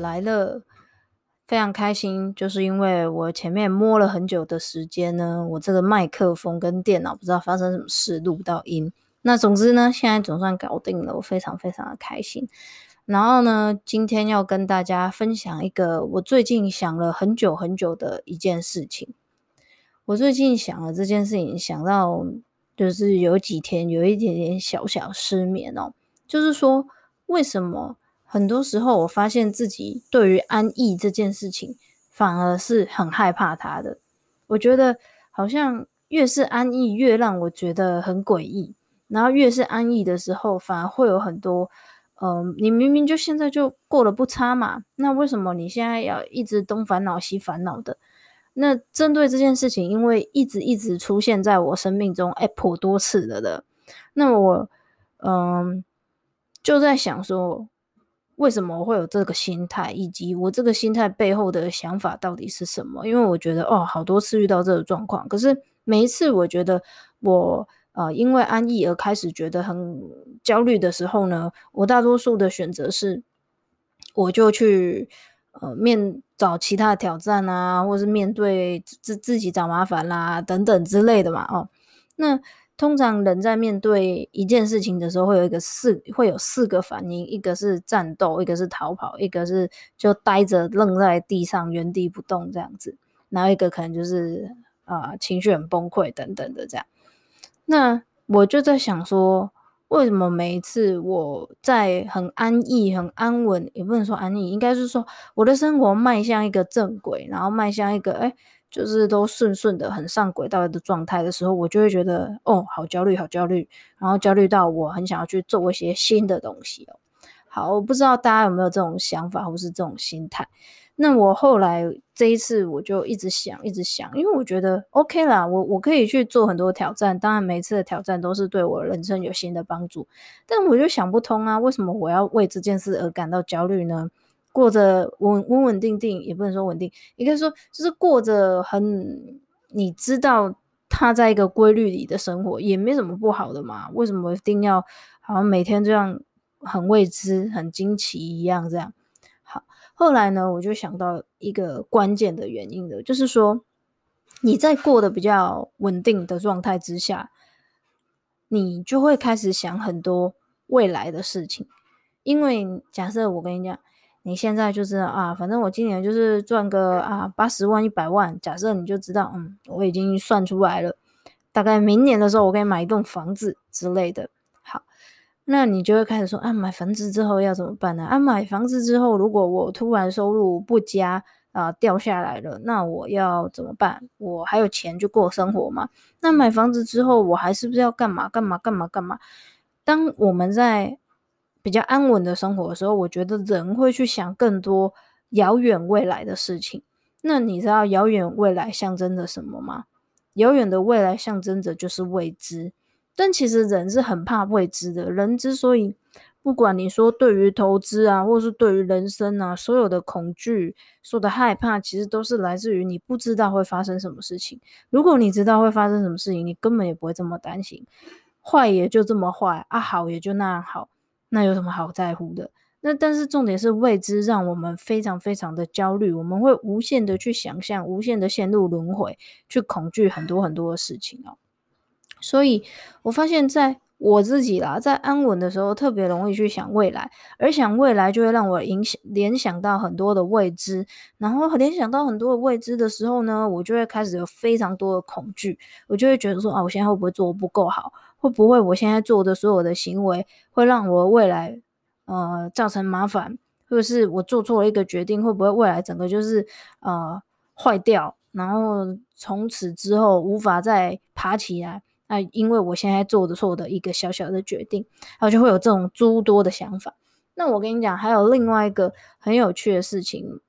来了，非常开心，就是因为我前面摸了很久的时间呢，我这个麦克风跟电脑不知道发生什么事录不到音。那总之呢，现在总算搞定了，我非常非常的开心。然后呢，今天要跟大家分享一个我最近想了很久很久的一件事情。我最近想了这件事情，想到就是有几天有一点点小小失眠哦，就是说为什么？很多时候，我发现自己对于安逸这件事情，反而是很害怕它的。我觉得好像越是安逸，越让我觉得很诡异。然后越是安逸的时候，反而会有很多，嗯、你明明就现在就过得不差嘛，那为什么你现在要一直东烦恼西烦恼的？那针对这件事情，因为一直一直出现在我生命中，哎，颇多次了的。那我，嗯、就在想说。为什么我会有这个心态，以及我这个心态背后的想法到底是什么？因为我觉得哦，好多次遇到这个状况，可是每一次我觉得我呃因为安逸而开始觉得很焦虑的时候呢，我大多数的选择是，我就去呃面找其他的挑战啊，或是面对自自己找麻烦啦等等之类的嘛。哦，那。通常人在面对一件事情的时候，会有一个四会有四个反应，一个是战斗，一个是逃跑，一个是就呆着愣在地上原地不动这样子，然后一个可能就是啊、情绪很崩溃等等的这样。那我就在想说，为什么每一次我在很安逸、很安稳，也不能说安逸，应该是说我的生活迈向一个正轨，然后迈向一个哎。诶就是都顺顺的很上轨道的状态的时候，我就会觉得哦，好焦虑，好焦虑，然后焦虑到我很想要去做一些新的东西哦。好，我不知道大家有没有这种想法或是这种心态。那我后来这一次我就一直想，一直想，因为我觉得 OK 啦，我我可以去做很多挑战，当然每次的挑战都是对我人生有新的帮助，但我就想不通啊，为什么我要为这件事而感到焦虑呢？过着稳稳稳定定，也不能说稳定，应该说就是过着很，你知道他在一个规律里的生活，也没什么不好的嘛。为什么一定要好像每天这样很未知、很惊奇一样这样？好，后来呢，我就想到一个关键的原因的，就是说你在过得比较稳定的状态之下，你就会开始想很多未来的事情，因为假设我跟你讲。你现在就知道啊，反正我今年就是赚个啊八十万一百万，假设你就知道，嗯，我已经算出来了，大概明年的时候我可以买一栋房子之类的。好，那你就会开始说啊，买房子之后要怎么办呢？啊，买房子之后如果我突然收入不佳啊掉下来了，那我要怎么办？我还有钱去过生活吗？那买房子之后我还是不是要干嘛干嘛干嘛干嘛？当我们在比较安稳的生活的时候，我觉得人会去想更多遥远未来的事情。那你知道遥远未来象征着什么吗？遥远的未来象征着就是未知。但其实人是很怕未知的。人之所以不管你说对于投资啊，或是对于人生啊，所有的恐惧、所有的害怕，其实都是来自于你不知道会发生什么事情。如果你知道会发生什么事情，你根本也不会这么担心。坏也就这么坏啊，好也就那样好。那有什么好在乎的？那但是重点是未知，让我们非常非常的焦虑。我们会无限的去想象，无限的陷入轮回，去恐惧很多很多的事情哦。所以我发现，在我自己啦，在安稳的时候特别容易去想未来，而想未来就会让我影响联想到很多的未知，然后联想到很多的未知的时候呢，我就会开始有非常多的恐惧，我就会觉得说啊，我现在会不会做的不够好？会不会我现在做的所有的行为会让我未来呃造成麻烦？或者是我做错了一个决定，会不会未来整个就是呃坏掉，然后从此之后无法再爬起来？那因为我现在做的错的一个小小的决定，然后就会有这种诸多的想法。那我跟你讲，还有另外一个很有趣的事情，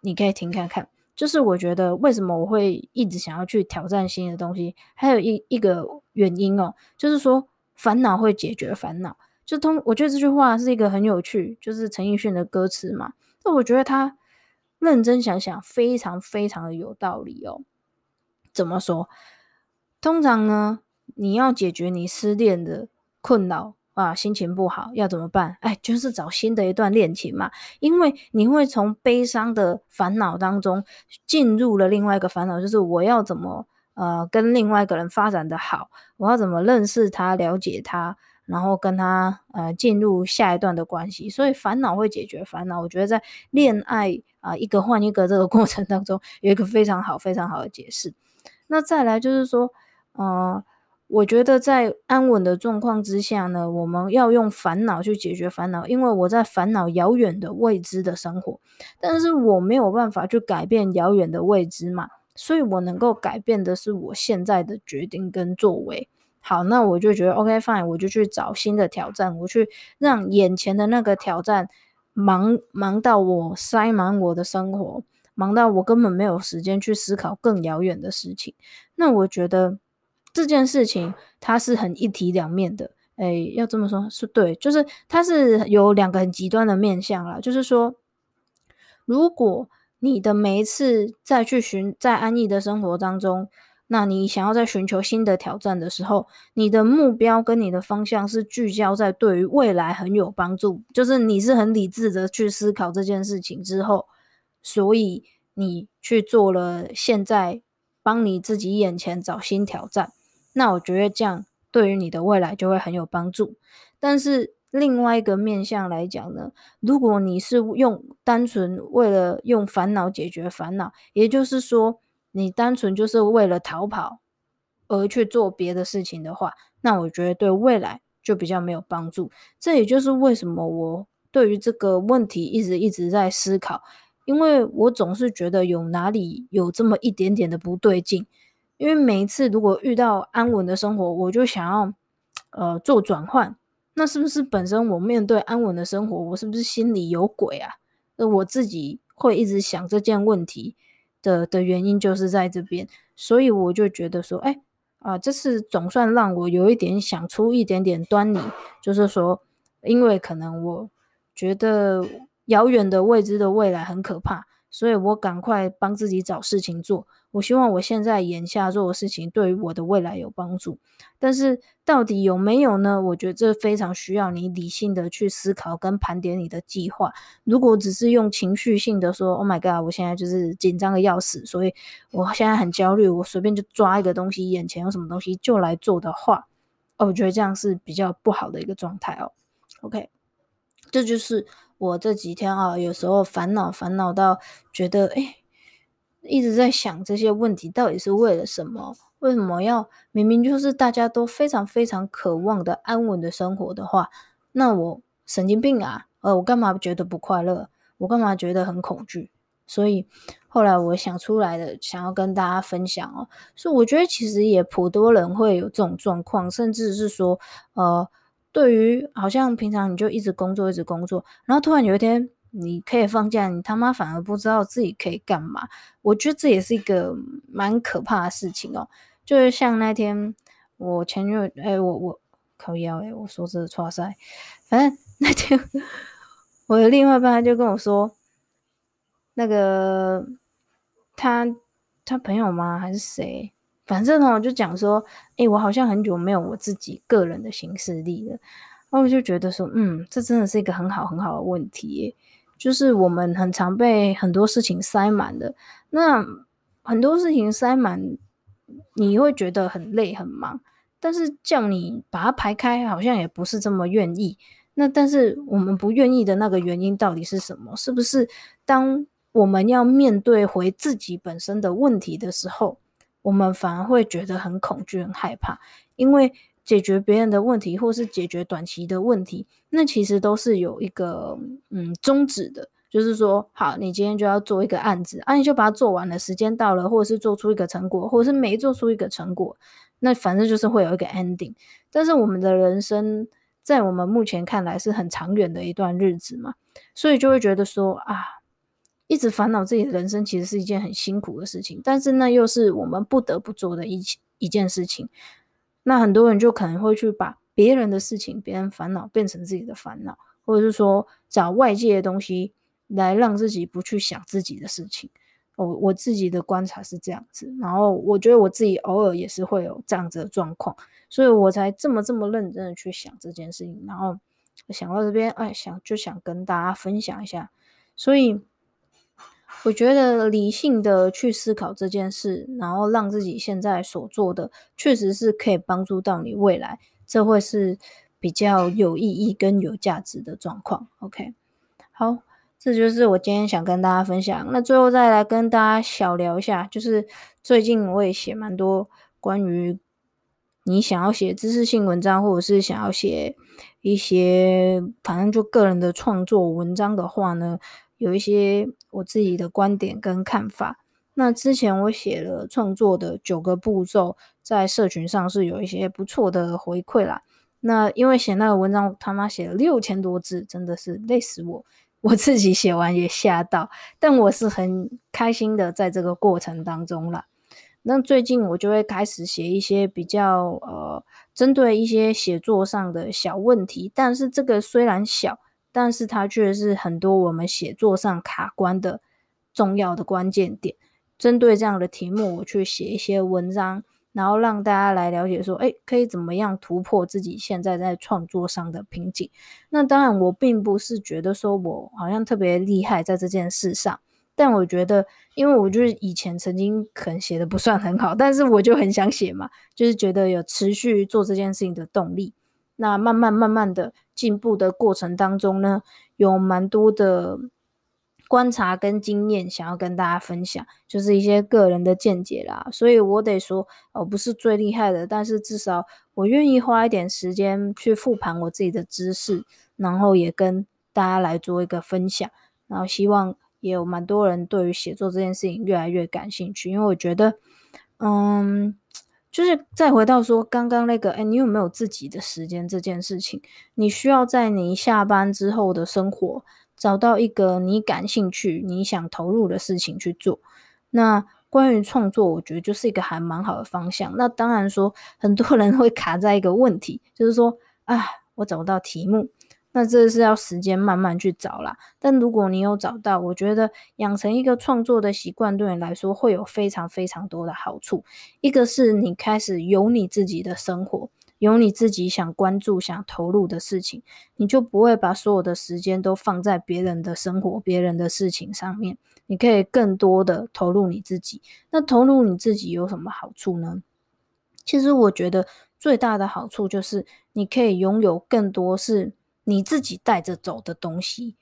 你可以听看看。就是我觉得为什么我会一直想要去挑战新的东西，还有一一个原因哦，就是说烦恼会解决烦恼。就通，我觉得这句话是一个很有趣，就是陈奕迅的歌词嘛。那我觉得他认真想想，非常非常的有道理哦。怎么说？通常呢？你要解决你失恋的困扰啊，心情不好要怎么办？哎，就是找新的一段恋情嘛，因为你会从悲伤的烦恼当中进入了另外一个烦恼，就是我要怎么呃跟另外一个人发展的好，我要怎么认识他、了解他，然后跟他呃进入下一段的关系。所以烦恼会解决烦恼，我觉得在恋爱啊、一个换一个这个过程当中有一个非常好、非常好的解释。那再来就是说，呃。我觉得在安稳的状况之下呢，我们要用烦恼去解决烦恼，因为我在烦恼遥远的未知的生活，但是我没有办法去改变遥远的未知嘛，所以我能够改变的是我现在的决定跟作为。好，那我就觉得 OK fine，我就去找新的挑战，我去让眼前的那个挑战忙忙到我塞满我的生活，忙到我根本没有时间去思考更遥远的事情。那我觉得。这件事情它是很一体两面的，诶，要这么说，是对，就是它是有两个很极端的面向啦，就是说，如果你的每一次再去寻在安逸的生活当中，那你想要在寻求新的挑战的时候，你的目标跟你的方向是聚焦在对于未来很有帮助，就是你是很理智的去思考这件事情之后，所以你去做了现在帮你自己眼前找新挑战。那我觉得这样对于你的未来就会很有帮助。但是另外一个面向来讲呢，如果你是用单纯为了用烦恼解决烦恼，也就是说你单纯就是为了逃跑而去做别的事情的话，那我觉得对未来就比较没有帮助。这也就是为什么我对于这个问题一直一直在思考，因为我总是觉得有哪里有这么一点点的不对劲。因为每一次如果遇到安稳的生活，我就想要呃做转换，那是不是本身我面对安稳的生活，我是不是心里有鬼啊？那我自己会一直想这件问题的的原因就是在这边，所以我就觉得说，哎啊，这次总算让我有一点想出一点点端倪，就是说，因为可能我觉得遥远的未知的未来很可怕，所以我赶快帮自己找事情做。我希望我现在眼下做的事情对于我的未来有帮助，但是到底有没有呢？我觉得这非常需要你理性的去思考跟盘点你的计划。如果只是用情绪性的说，Oh my God，我现在就是紧张的要死，所以我现在很焦虑，我随便就抓一个东西，眼前有什么东西就来做的话，哦，我觉得这样是比较不好的一个状态哦。OK，这就是我这几天啊，有时候烦恼烦恼到觉得，诶一直在想这些问题到底是为了什么？为什么要明明就是大家都非常非常渴望的安稳的生活的话，那我神经病啊！呃，我干嘛觉得不快乐？我干嘛觉得很恐惧？所以后来我想出来的，想要跟大家分享哦。所以我觉得其实也颇多人会有这种状况，甚至是说，呃，对于好像平常你就一直工作，一直工作，然后突然有一天。你可以放假，你他妈反而不知道自己可以干嘛。我觉得这也是一个蛮可怕的事情哦。就是像那天我前女友，哎、我我靠腰，哎，我说这个剉赛，反正那天 我的另外一半他就跟我说，那个他他朋友吗？还是谁？反正呢，我就讲说，哎、我好像很久没有我自己个人的行事历了。然后我就觉得说，嗯，这真的是一个很好很好的问题耶。就是我们很常被很多事情塞满的，那很多事情塞满，你会觉得很累很忙，但是叫你把它排开，好像也不是这么愿意。那但是我们不愿意的那个原因到底是什么？是不是当我们要面对回自己本身的问题的时候，我们反而会觉得很恐惧、很害怕？因为解决别人的问题，或是解决短期的问题，那其实都是有一个嗯宗旨的，就是说，好，你今天就要做一个案子，啊，你就把它做完了，时间到了，或者是做出一个成果，或者是没做出一个成果，那反正就是会有一个 ending。但是我们的人生，在我们目前看来是很长远的一段日子嘛，所以就会觉得说啊，一直烦恼自己的人生其实是一件很辛苦的事情，但是那又是我们不得不做的一一件事情。那很多人就可能会去把别人的事情、别人烦恼变成自己的烦恼，或者是说找外界的东西来让自己不去想自己的事情。我我自己的观察是这样子，然后我觉得我自己偶尔也是会有这样子的状况，所以我才这么这么认真的去想这件事情。然后想到这边，哎，想就想跟大家分享一下，所以。我觉得理性的去思考这件事，然后让自己现在所做的确实是可以帮助到你未来，这会是比较有意义跟有价值的状况。OK，好，这就是我今天想跟大家分享。那最后再来跟大家小聊一下，就是最近我也写蛮多关于你想要写知识性文章，或者是想要写一些反正就个人的创作文章的话呢，有一些我自己的观点跟看法。那之前我写了创作的九个步骤，在社群上是有一些不错的回馈啦。那因为写那个文章，他妈写了六千多字，真的是累死我。我自己写完也吓到，但我是很开心的，在这个过程当中啦。那最近我就会开始写一些比较呃，针对一些写作上的小问题，但是这个虽然小。但是它却是很多我们写作上卡关的重要的关键点。针对这样的题目，我去写一些文章，然后让大家来了解说，哎，可以怎么样突破自己现在在创作上的瓶颈。那当然，我并不是觉得说我好像特别厉害在这件事上，但我觉得，因为我就是以前曾经可能写的不算很好，但是我就很想写嘛，就是觉得有持续做这件事情的动力。那慢慢慢慢的进步的过程当中呢，有蛮多的观察跟经验想要跟大家分享，就是一些个人的见解啦。所以我得说，我不是最厉害的，但是至少我愿意花一点时间去复盘我自己的知识，然后也跟大家来做一个分享。然后希望也有蛮多人对于写作这件事情越来越感兴趣，因为我觉得，嗯。就是再回到说刚刚那个，哎，你有没有自己的时间这件事情？你需要在你下班之后的生活找到一个你感兴趣、你想投入的事情去做。那关于创作，我觉得就是一个还蛮好的方向。那当然说，很多人会卡在一个问题，就是说，啊，我找不到题目。那这是要时间慢慢去找啦，但如果你有找到，我觉得养成一个创作的习惯对你来说会有非常非常多的好处。一个是你开始有你自己的生活，有你自己想关注、想投入的事情，你就不会把所有的时间都放在别人的生活、别人的事情上面。你可以更多的投入你自己。那投入你自己有什么好处呢？其实我觉得最大的好处就是你可以拥有更多是。你自己带着走的东西，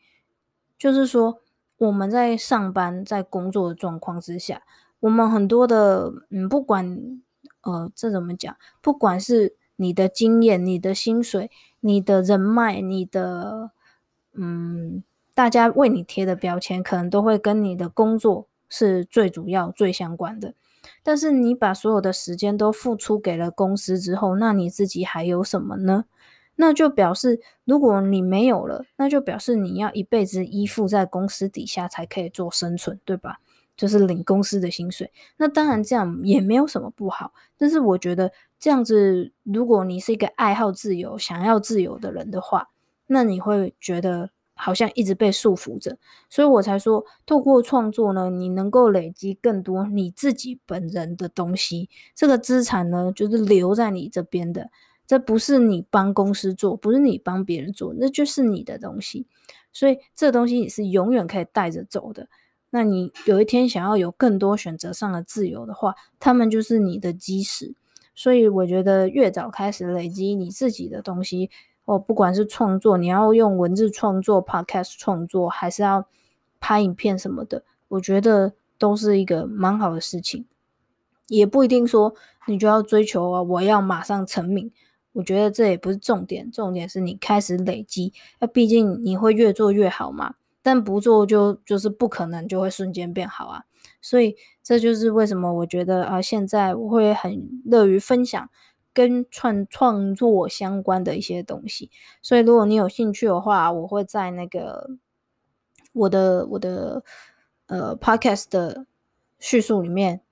就是说我们在上班、在工作的状况之下，我们很多的，嗯，不管呃这怎么讲，不管是你的经验、你的薪水、你的人脉、你的嗯，大家为你贴的标签，可能都会跟你的工作是最主要、最相关的。但是你把所有的时间都付出给了公司之后，那你自己还有什么呢？那就表示，如果你没有了，那就表示你要一辈子依附在公司底下才可以做生存，对吧？就是领公司的薪水。那当然这样也没有什么不好，但是我觉得这样子，如果你是一个爱好自由、想要自由的人的话，那你会觉得好像一直被束缚着。所以我才说，透过创作呢，你能够累积更多你自己本人的东西，这个资产呢，就是留在你这边的。这不是你帮公司做，不是你帮别人做，那就是你的东西。所以这东西你是永远可以带着走的。那你有一天想要有更多选择上的自由的话，他们就是你的基石。所以我觉得越早开始累积你自己的东西，哦，不管是创作，你要用文字创作、Podcast 创作，还是要拍影片什么的，我觉得都是一个蛮好的事情。也不一定说你就要追求啊，我要马上成名。我觉得这也不是重点，重点是你开始累积。那毕竟你会越做越好嘛，但不做就就是不可能就会瞬间变好啊。所以这就是为什么我觉得啊，现在我会很乐于分享跟创创作相关的一些东西。所以如果你有兴趣的话，我会在那个我的我的呃 podcast 的叙述里面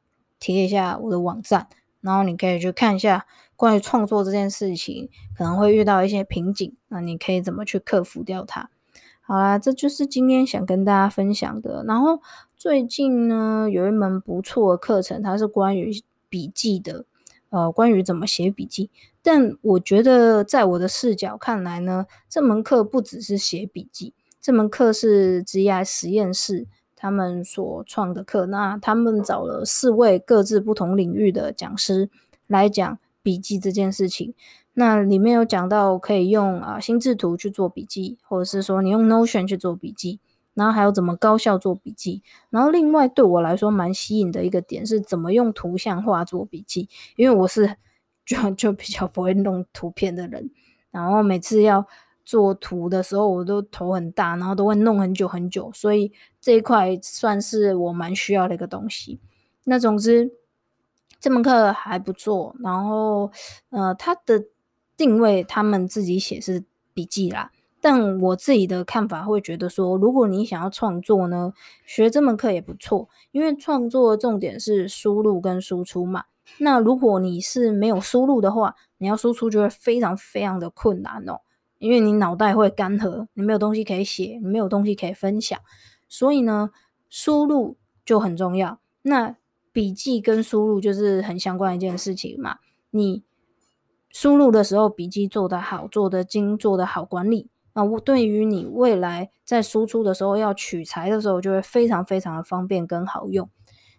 贴一下我的网站，然后你可以去看一下。关于创作这件事情，可能会遇到一些瓶颈，那你可以怎么去克服掉它？好啦，这就是今天想跟大家分享的。然后最近呢，有一门不错的课程，它是关于笔记的，呃，关于怎么写笔记。但我觉得，在我的视角看来呢，这门课不只是写笔记，这门课是职涯实验室他们所创的课。那他们找了四位各自不同领域的讲师来讲。笔记这件事情，那里面有讲到可以用啊心智图去做笔记，或者是说你用 Notion 去做笔记，然后还有怎么高效做笔记。然后另外对我来说蛮吸引的一个点是怎么用图像化做笔记，因为我是 就就比较不会弄图片的人，然后每次要做图的时候我都头很大，然后都会弄很久很久，所以这一块算是我蛮需要的一个东西。那总之。这门课还不错，然后，呃，它的定位他们自己写是笔记啦，但我自己的看法会觉得说，如果你想要创作呢，学这门课也不错，因为创作的重点是输入跟输出嘛。那如果你是没有输入的话，你要输出就会非常非常的困难哦，因为你脑袋会干涸，你没有东西可以写，你没有东西可以分享，所以呢，输入就很重要。那笔记跟输入就是很相关的一件事情嘛。你输入的时候，笔记做得好，做得精，做得好管理，那我对于你未来在输出的时候要取材的时候，就会非常非常的方便跟好用。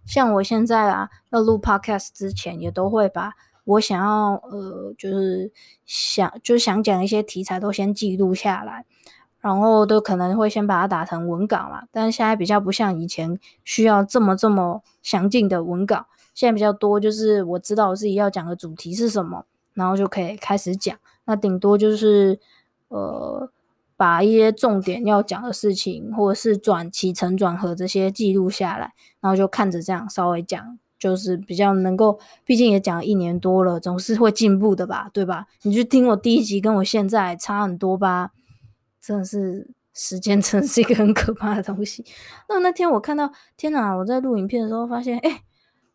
像我现在啊，要录 podcast 之前，也都会把我想要呃，就是想就想讲一些题材都先记录下来。然后都可能会先把它打成文稿嘛，但是现在比较不像以前需要这么这么详尽的文稿，现在比较多就是我知道我自己要讲的主题是什么，然后就可以开始讲。那顶多就是呃把一些重点要讲的事情，或者是转起承转合这些记录下来，然后就看着这样稍微讲，就是比较能够，毕竟也讲了一年多了，总是会进步的吧，对吧？你就听我第一集跟我现在差很多吧。真的是时间，真的是一个很可怕的东西。那那天我看到，天哪！我在录影片的时候发现，哎，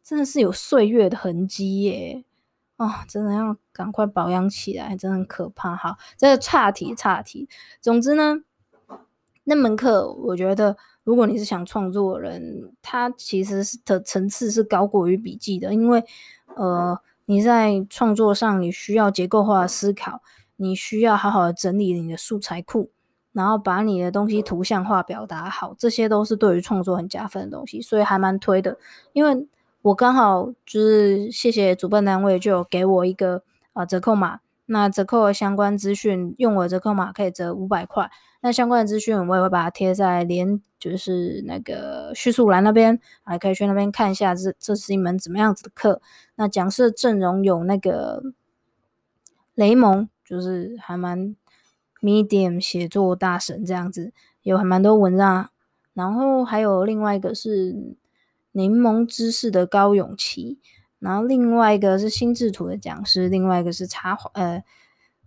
真的是有岁月的痕迹耶！哦，真的要赶快保养起来，真的很可怕。好，这个差题差题。总之呢，那门课我觉得，如果你是想创作的人，它其实是的层次是高过于笔记的，因为呃，你在创作上你需要结构化思考，你需要好好的整理你的素材库。然后把你的东西图像化表达好，这些都是对于创作很加分的东西，所以还蛮推的。因为我刚好就是谢谢主办单位就有给我一个啊折扣码，那折扣的相关资讯用我的折扣码可以折五百块。那相关的资讯我也会把它贴在连就是那个叙述栏那边，还可以去那边看一下这这是一门怎么样子的课。那讲师的阵容有那个雷蒙，就是还蛮。Medium 写作大神这样子，有还蛮多文章，然后还有另外一个是柠檬知识的高永琪，然后另外一个是心智图的讲师，另外一个是插画呃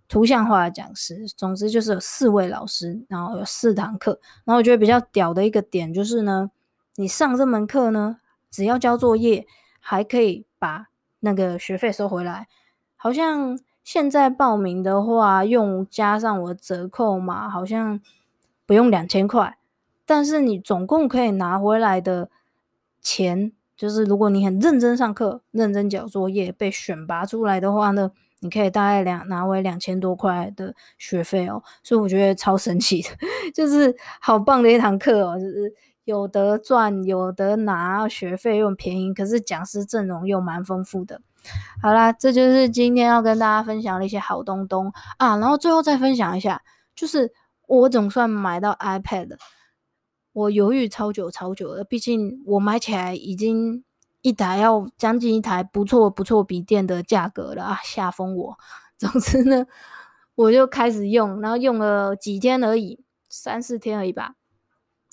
图像化的讲师，总之就是有四位老师，然后有四堂课，然后我觉得比较屌的一个点就是呢，你上这门课呢，只要交作业，还可以把那个学费收回来，好像。现在报名的话，用加上我折扣码，好像不用两千块，但是你总共可以拿回来的钱，就是如果你很认真上课、认真交作业，被选拔出来的话呢，你可以大概两拿回两千多块的学费哦，所以我觉得超神奇的，就是好棒的一堂课哦，就是有得赚，有得拿学费又便宜，可是讲师阵容又蛮丰富的。好啦，这就是今天要跟大家分享的一些好东东啊。然后最后再分享一下，就是我总算买到 iPad 了。我犹豫超久超久了，毕竟我买起来已经一台要将近一台不错不错笔电的价格了啊，吓疯我。总之呢，我就开始用，然后用了几天而已，三四天而已吧。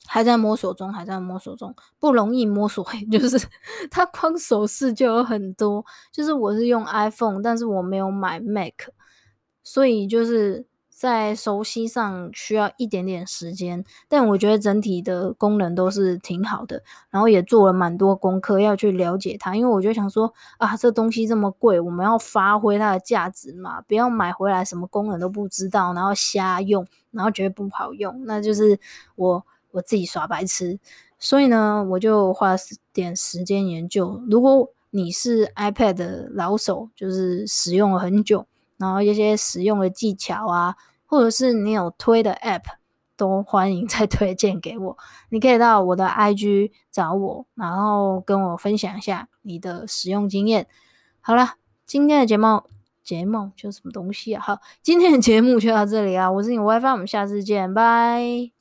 还在摸索中，还在摸索中，不容易摸索。就是 它光手势就有很多，就是我是用 iPhone，但是我没有买 Mac，所以就是在熟悉上需要一点点时间。但我觉得整体的功能都是挺好的，然后也做了蛮多功课要去了解它。因为我就想说啊，这东西这么贵，我们要发挥它的价值嘛，不要买回来什么功能都不知道，然后瞎用，然后觉得不好用，那就是我。我自己耍白痴，所以呢，我就花点时间研究。如果你是 iPad 的老手，就是使用了很久，然后一些使用的技巧啊，或者是你有推的 App，都欢迎再 推荐给我。你可以到我的 IG 找我，然后跟我分享一下你的使用经验。好了，今天的节目节目就什么东西啊？好，今天的节目就到这里啊！我是你 WiFi，我们下次见，拜。